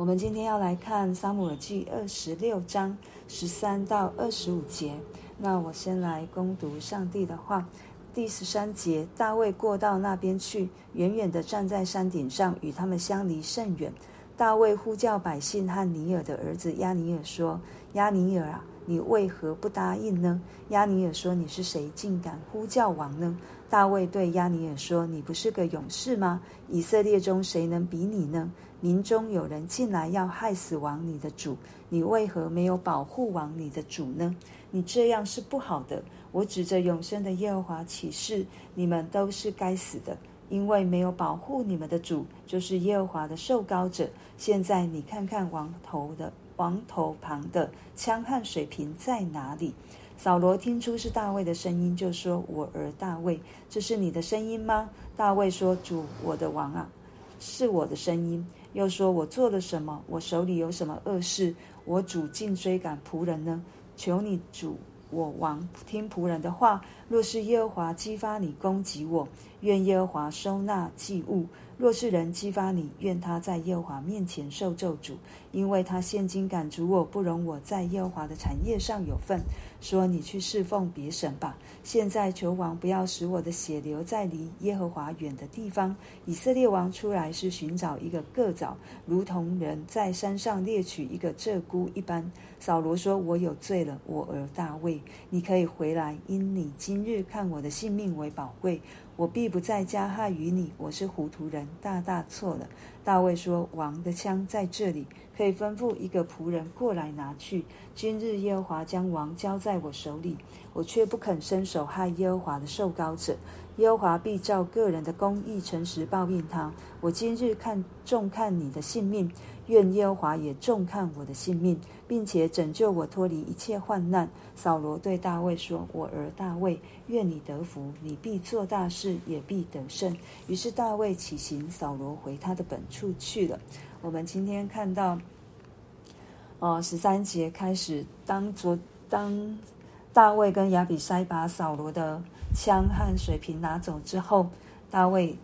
我们今天要来看《撒母耳记》二十六章十三到二十五节。那我先来攻读上帝的话。第十三节，大卫过到那边去，远远地站在山顶上，与他们相离甚远。大卫呼叫百姓和尼尔的儿子押尼尔说：“押尼尔啊，你为何不答应呢？”押尼尔说：“你是谁，竟敢呼叫王呢？”大卫对亚尼尔说：“你不是个勇士吗？以色列中谁能比你呢？民中有人进来要害死王你的主，你为何没有保护王你的主呢？你这样是不好的。”我指着永生的耶和华起誓，你们都是该死的，因为没有保护你们的主，就是耶和华的受膏者。现在你看看王头的王头旁的枪和水瓶在哪里？扫罗听出是大卫的声音，就说：“我儿大卫，这是你的声音吗？”大卫说：“主，我的王啊，是我的声音。”又说：“我做了什么？我手里有什么恶事？我主竟追赶仆人呢？求你主。”我王听仆人的话，若是耶和华激发你攻击我，愿耶和华收纳祭物；若是人激发你，愿他在耶和华面前受咒诅，因为他现今赶逐我，不容我在耶和华的产业上有份。说你去侍奉别神吧。现在求王不要使我的血流在离耶和华远的地方。以色列王出来是寻找一个个枣，如同人在山上猎取一个鹧鸪一般。扫罗说：“我有罪了，我儿大卫，你可以回来，因你今日看我的性命为宝贵。”我必不再加害于你。我是糊涂人，大大错了。大卫说：“王的枪在这里，可以吩咐一个仆人过来拿去。今日耶和华将王交在我手里，我却不肯伸手害耶和华的受膏者。耶和华必照个人的公义诚实报应他。我今日看重看你的性命。”愿耶和华也重看我的性命，并且拯救我脱离一切患难。扫罗对大卫说：“我儿大卫，愿你得福，你必做大事，也必得胜。”于是大卫起行，扫罗回他的本处去了。我们今天看到，哦，十三节开始，当昨当大卫跟亚比筛把扫罗的枪和水瓶拿走之后，大卫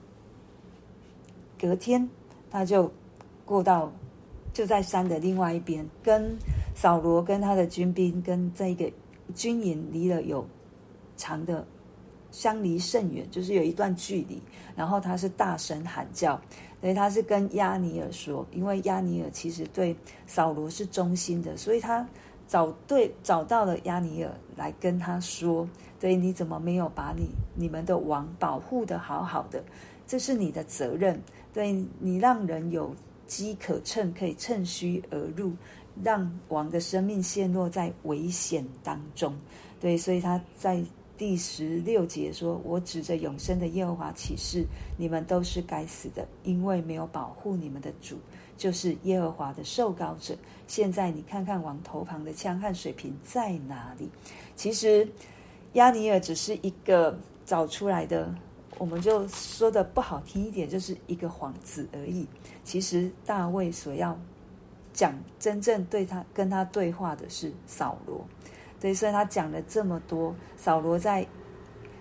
隔天他就过到。就在山的另外一边，跟扫罗跟他的军兵跟这个军营离了有长的相离甚远，就是有一段距离。然后他是大声喊叫，所以他是跟亚尼尔说，因为亚尼尔其实对扫罗是忠心的，所以他找对找到了亚尼尔来跟他说：“对，你怎么没有把你你们的王保护得好好的？这是你的责任。对，你让人有。”机可乘，可以趁虚而入，让王的生命陷落在危险当中。对，所以他在第十六节说：“我指着永生的耶和华起誓，你们都是该死的，因为没有保护你们的主，就是耶和华的受膏者。现在你看看王头旁的枪和水瓶在哪里？其实亚尼尔只是一个找出来的。”我们就说的不好听一点，就是一个幌子而已。其实大卫所要讲真正对他跟他对话的是扫罗，对，所以他讲了这么多，扫罗在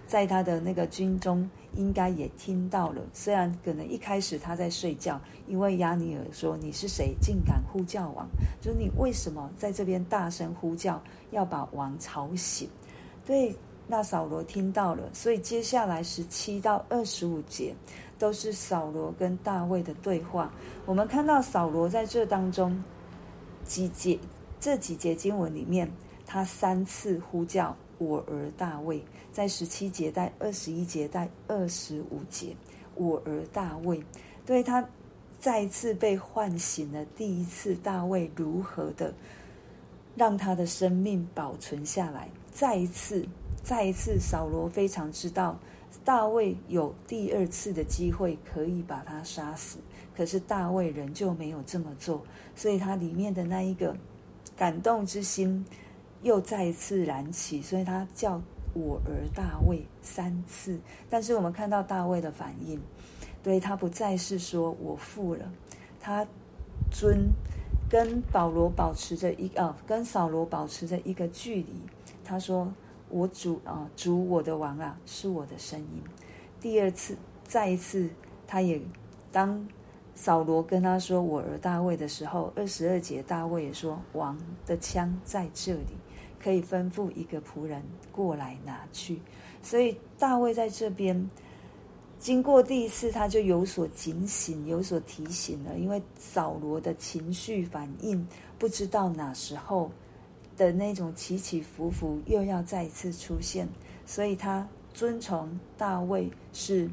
在他的那个军中应该也听到了。虽然可能一开始他在睡觉，因为押尼尔说：“你是谁，竟敢呼叫王？就是你为什么在这边大声呼叫，要把王吵醒？”对。那扫罗听到了，所以接下来十七到二十五节都是扫罗跟大卫的对话。我们看到扫罗在这当中几节这几节经文里面，他三次呼叫我儿大卫，在十七节带二十一节带二十五节，我儿大卫，对他再一次被唤醒了。第一次大卫如何的让他的生命保存下来，再一次。再一次，扫罗非常知道大卫有第二次的机会可以把他杀死，可是大卫仍旧没有这么做，所以他里面的那一个感动之心又再一次燃起，所以他叫我儿大卫三次。但是我们看到大卫的反应，对，他不再是说我负了，他尊跟保罗保持着一个，跟扫罗保持着一个距离，他说。我主啊，主我的王啊，是我的声音。第二次，再一次，他也当扫罗跟他说：“我儿大卫”的时候，二十二节大卫也说：“王的枪在这里，可以吩咐一个仆人过来拿去。”所以大卫在这边经过第一次，他就有所警醒，有所提醒了。因为扫罗的情绪反应，不知道哪时候的那种起起伏伏又要再一次出现，所以他遵从大卫是。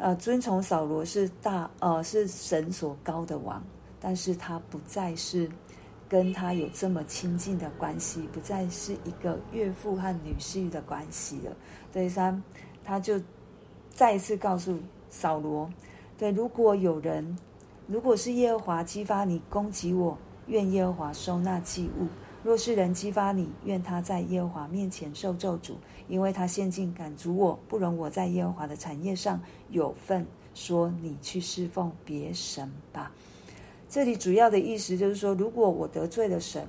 呃，尊崇扫罗是大呃是神所高的王，但是他不再是跟他有这么亲近的关系，不再是一个岳父和女婿的关系了。对，三他就再一次告诉扫罗，对，如果有人，如果是耶和华激发你攻击我，愿耶和华收纳祭物。若是人激发你，愿他在耶和华面前受咒诅，因为他现今赶逐我，不容我在耶和华的产业上有份。说你去侍奉别神吧。这里主要的意思就是说，如果我得罪了神，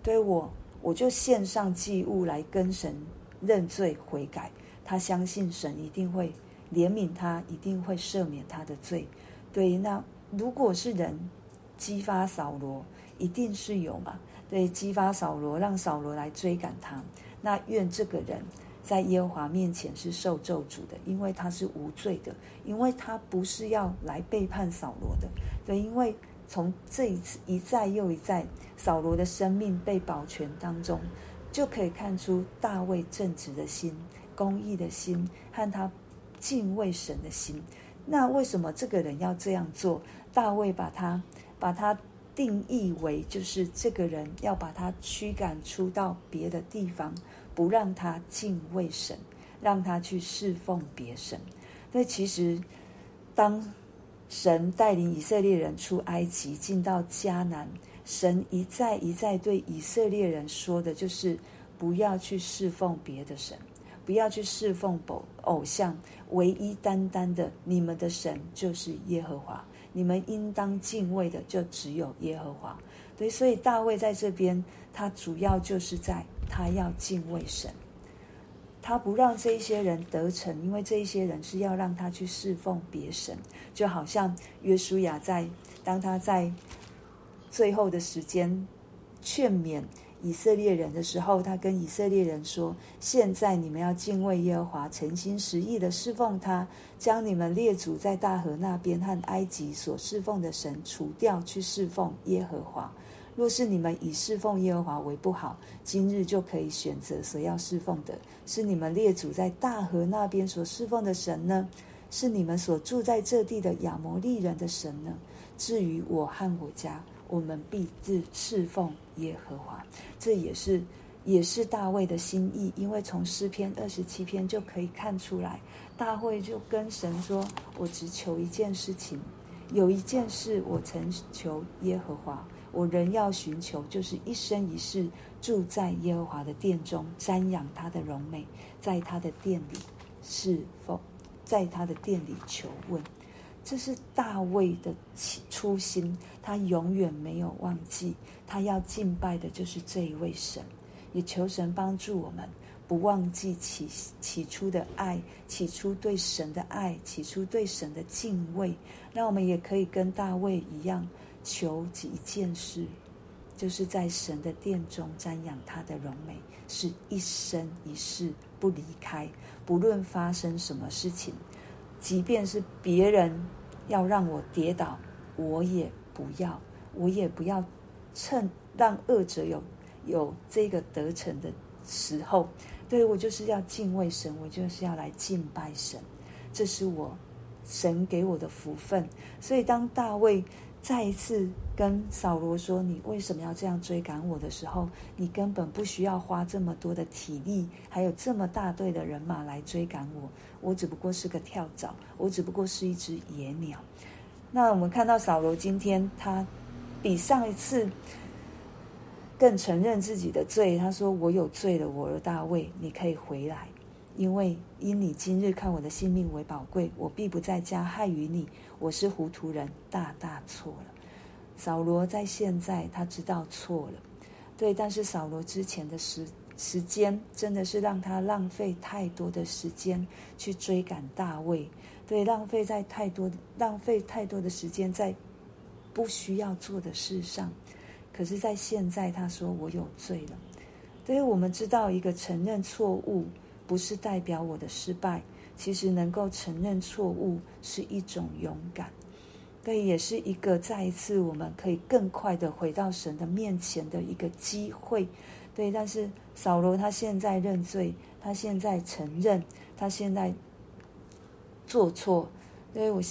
对我，我就献上祭物来跟神认罪悔改。他相信神一定会怜悯他，一定会赦免他的罪。对，那如果是人激发扫罗，一定是有嘛？对，激发扫罗，让扫罗来追赶他。那愿这个人在耶和华面前是受咒诅的，因为他是无罪的，因为他不是要来背叛扫罗的。对，因为从这一次一再又一再，扫罗的生命被保全当中，就可以看出大卫正直的心、公义的心和他敬畏神的心。那为什么这个人要这样做？大卫把他把他。定义为就是这个人要把他驱赶出到别的地方，不让他敬畏神，让他去侍奉别神。那其实，当神带领以色列人出埃及，进到迦南，神一再一再对以色列人说的就是不要去侍奉别的神，不要去侍奉偶偶像，唯一单单的你们的神就是耶和华。你们应当敬畏的就只有耶和华，对，所以大卫在这边，他主要就是在他要敬畏神，他不让这一些人得逞，因为这一些人是要让他去侍奉别神，就好像约书亚在当他在最后的时间劝勉。以色列人的时候，他跟以色列人说：“现在你们要敬畏耶和华，诚心实意的侍奉他，将你们列祖在大河那边和埃及所侍奉的神除掉，去侍奉耶和华。若是你们以侍奉耶和华为不好，今日就可以选择所要侍奉的，是你们列祖在大河那边所侍奉的神呢，是你们所住在这地的亚摩利人的神呢？至于我和我家，我们必自侍奉。”耶和华，这也是也是大卫的心意，因为从诗篇二十七篇就可以看出来，大卫就跟神说：“我只求一件事情，有一件事我曾求耶和华，我仍要寻求，就是一生一世住在耶和华的殿中，瞻仰他的荣美，在他的殿里侍奉，在他的殿里求问。”这是大卫的初心，他永远没有忘记，他要敬拜的就是这一位神，也求神帮助我们，不忘记起起初的爱，起初对神的爱，起初对神的敬畏，让我们也可以跟大卫一样，求几件事，就是在神的殿中瞻仰他的荣美，是一生一世不离开，不论发生什么事情。即便是别人要让我跌倒，我也不要，我也不要趁让恶者有有这个得逞的时候，对，我就是要敬畏神，我就是要来敬拜神，这是我神给我的福分。所以当大卫再一次跟扫罗说：“你为什么要这样追赶我的时候，你根本不需要花这么多的体力，还有这么大队的人马来追赶我。”我只不过是个跳蚤，我只不过是一只野鸟。那我们看到扫罗今天，他比上一次更承认自己的罪。他说：“我有罪了，我儿大卫，你可以回来，因为因你今日看我的性命为宝贵，我必不再加害于你。我是糊涂人，大大错了。”扫罗在现在他知道错了，对，但是扫罗之前的时时间真的是让他浪费太多的时间去追赶大卫，对，浪费在太多浪费太多的时间在不需要做的事上。可是，在现在，他说我有罪了。对于我们知道，一个承认错误不是代表我的失败，其实能够承认错误是一种勇敢。对，也是一个再一次我们可以更快的回到神的面前的一个机会。对，但是扫罗他现在认罪，他现在承认，他现在做错。对，我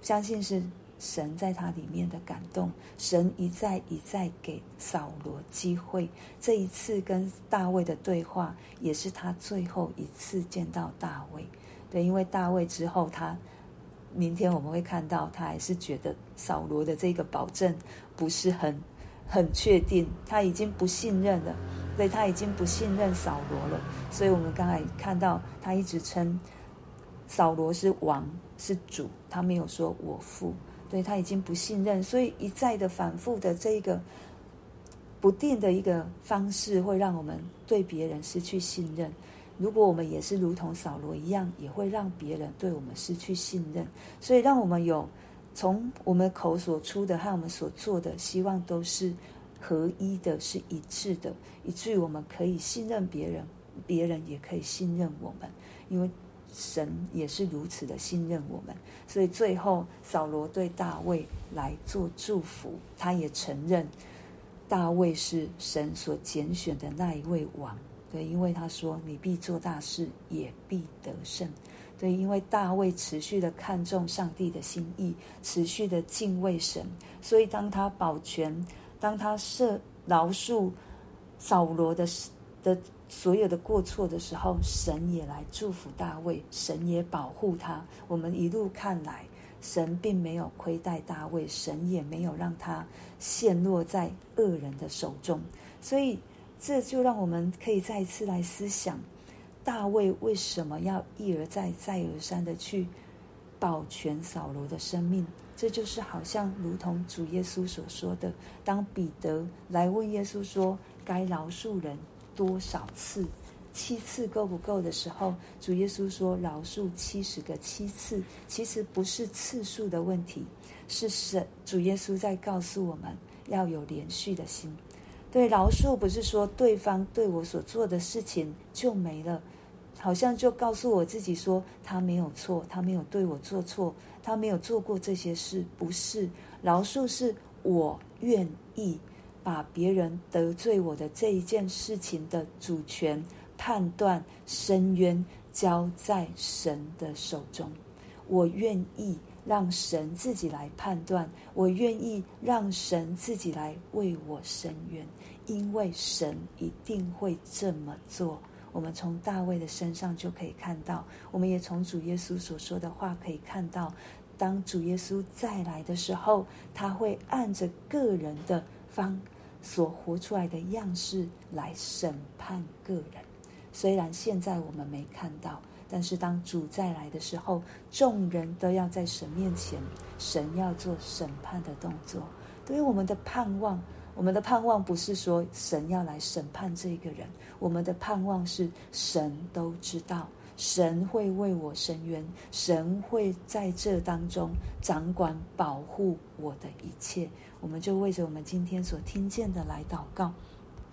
相信是神在他里面的感动，神一再一再给扫罗机会。这一次跟大卫的对话，也是他最后一次见到大卫。对，因为大卫之后他。明天我们会看到，他还是觉得扫罗的这个保证不是很很确定，他已经不信任了，对，他已经不信任扫罗了。所以我们刚才看到，他一直称扫罗是王是主，他没有说我父，对，他已经不信任，所以一再的反复的这一个不定的一个方式，会让我们对别人失去信任。如果我们也是如同扫罗一样，也会让别人对我们失去信任。所以，让我们有从我们口所出的和我们所做的，希望都是合一的，是一致的，以至于我们可以信任别人，别人也可以信任我们。因为神也是如此的信任我们。所以，最后扫罗对大卫来做祝福，他也承认大卫是神所拣选的那一位王。对，因为他说：“你必做大事，也必得胜。”对，因为大卫持续的看重上帝的心意，持续的敬畏神，所以当他保全，当他赦饶恕扫罗的的所有的过错的时候，神也来祝福大卫，神也保护他。我们一路看来，神并没有亏待大卫，神也没有让他陷落在恶人的手中，所以。这就让我们可以再一次来思想，大卫为什么要一而再、再而三的去保全扫罗的生命？这就是好像如同主耶稣所说的：当彼得来问耶稣说该饶恕人多少次，七次够不够的时候，主耶稣说饶恕七十个七次。其实不是次数的问题，是神主耶稣在告诉我们要有连续的心。对，饶恕不是说对方对我所做的事情就没了，好像就告诉我自己说他没有错，他没有对我做错，他没有做过这些事。不是，饶恕是我愿意把别人得罪我的这一件事情的主权、判断、申冤交在神的手中，我愿意。让神自己来判断，我愿意让神自己来为我伸冤，因为神一定会这么做。我们从大卫的身上就可以看到，我们也从主耶稣所说的话可以看到，当主耶稣再来的时候，他会按着个人的方所活出来的样式来审判个人。虽然现在我们没看到。但是当主再来的时候，众人都要在神面前，神要做审判的动作。对于我们的盼望，我们的盼望不是说神要来审判这个人，我们的盼望是神都知道，神会为我伸冤，神会在这当中掌管保护我的一切。我们就为着我们今天所听见的来祷告。